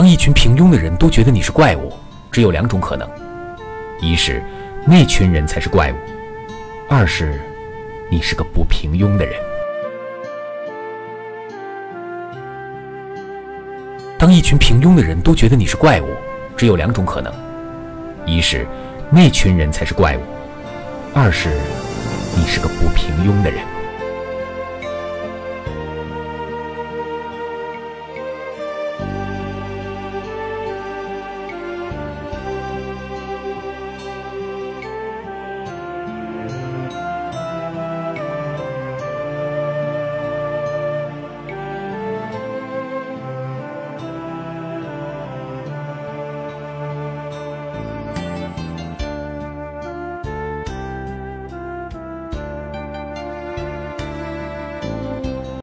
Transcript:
当一群平庸的人都觉得你是怪物只有两种可能一是那群人才是怪物二是你是个不平庸的人。当一群平庸的人都觉得你是怪物只有两种可能一是那群人才是怪物二是你是个不平庸的人。